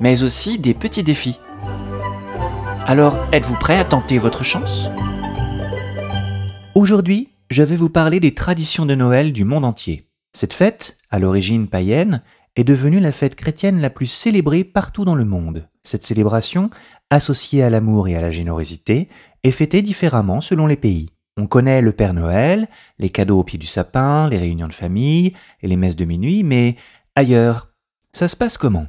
mais aussi des petits défis. Alors, êtes-vous prêt à tenter votre chance? Aujourd'hui, je vais vous parler des traditions de Noël du monde entier. Cette fête, à l'origine païenne, est devenue la fête chrétienne la plus célébrée partout dans le monde. Cette célébration, associée à l'amour et à la générosité, est fêtée différemment selon les pays. On connaît le Père Noël, les cadeaux au pied du sapin, les réunions de famille et les messes de minuit, mais ailleurs, ça se passe comment?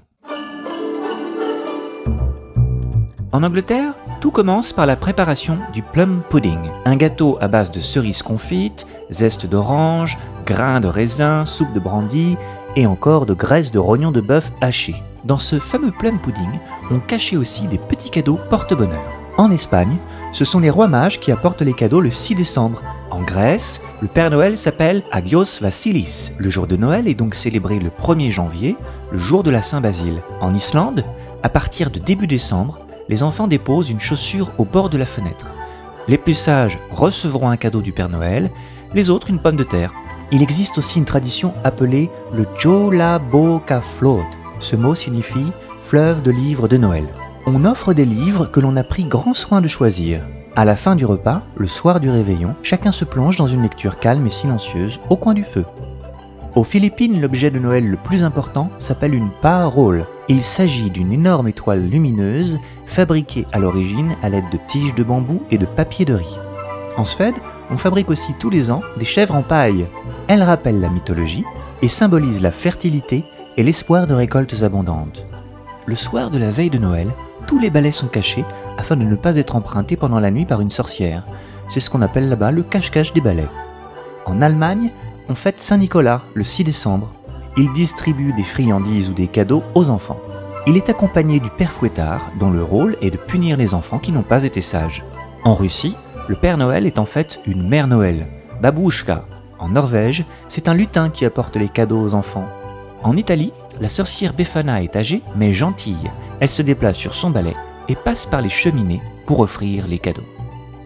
En Angleterre, tout commence par la préparation du plum pudding, un gâteau à base de cerises confites, zeste d'orange, grains de raisin, soupe de brandy et encore de graisse de rognon de bœuf haché. Dans ce fameux plum pudding, on cachait aussi des petits cadeaux porte-bonheur. En Espagne, ce sont les rois mages qui apportent les cadeaux le 6 décembre. En Grèce, le Père Noël s'appelle Agios Vasilis. Le jour de Noël est donc célébré le 1er janvier, le jour de la Saint-Basile. En Islande, à partir de début décembre, les enfants déposent une chaussure au bord de la fenêtre. Les plus sages recevront un cadeau du Père Noël, les autres une pomme de terre. Il existe aussi une tradition appelée le Jola Boca Flood. Ce mot signifie fleuve de livres de Noël. On offre des livres que l'on a pris grand soin de choisir. À la fin du repas, le soir du réveillon, chacun se plonge dans une lecture calme et silencieuse au coin du feu. Aux Philippines, l'objet de Noël le plus important s'appelle une parole. Il s'agit d'une énorme étoile lumineuse fabriquée à l'origine à l'aide de tiges de bambou et de papier de riz. En Suède, on fabrique aussi tous les ans des chèvres en paille. Elles rappellent la mythologie et symbolisent la fertilité et l'espoir de récoltes abondantes. Le soir de la veille de Noël, tous les balais sont cachés afin de ne pas être empruntés pendant la nuit par une sorcière. C'est ce qu'on appelle là-bas le cache-cache des balais. En Allemagne, on fête Saint-Nicolas le 6 décembre. Il distribue des friandises ou des cadeaux aux enfants. Il est accompagné du père fouettard, dont le rôle est de punir les enfants qui n'ont pas été sages. En Russie, le Père Noël est en fait une Mère Noël, Babouchka. En Norvège, c'est un lutin qui apporte les cadeaux aux enfants. En Italie, la sorcière Befana est âgée mais gentille. Elle se déplace sur son balai et passe par les cheminées pour offrir les cadeaux.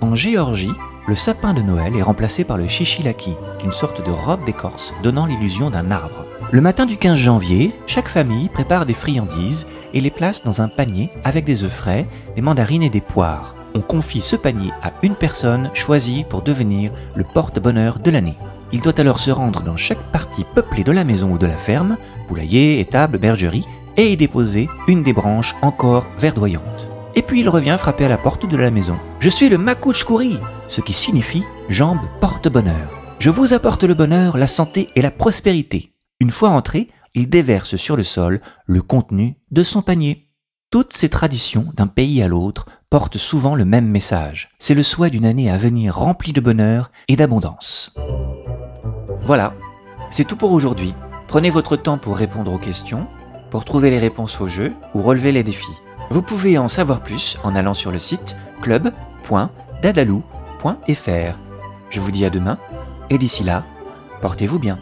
En Géorgie, le sapin de Noël est remplacé par le chichilaki, une sorte de robe d'écorce donnant l'illusion d'un arbre. Le matin du 15 janvier, chaque famille prépare des friandises et les place dans un panier avec des œufs frais, des mandarines et des poires. On confie ce panier à une personne choisie pour devenir le porte-bonheur de l'année. Il doit alors se rendre dans chaque partie peuplée de la maison ou de la ferme, poulailler, étable, bergerie, et y déposer une des branches encore verdoyantes. Et puis il revient frapper à la porte de la maison. Je suis le Makouchkouri, ce qui signifie jambe porte-bonheur. Je vous apporte le bonheur, la santé et la prospérité. Une fois entré, il déverse sur le sol le contenu de son panier. Toutes ces traditions, d'un pays à l'autre, portent souvent le même message. C'est le souhait d'une année à venir remplie de bonheur et d'abondance. Voilà, c'est tout pour aujourd'hui. Prenez votre temps pour répondre aux questions, pour trouver les réponses au jeu ou relever les défis. Vous pouvez en savoir plus en allant sur le site club.dadalou.fr. Je vous dis à demain, et d'ici là, portez-vous bien.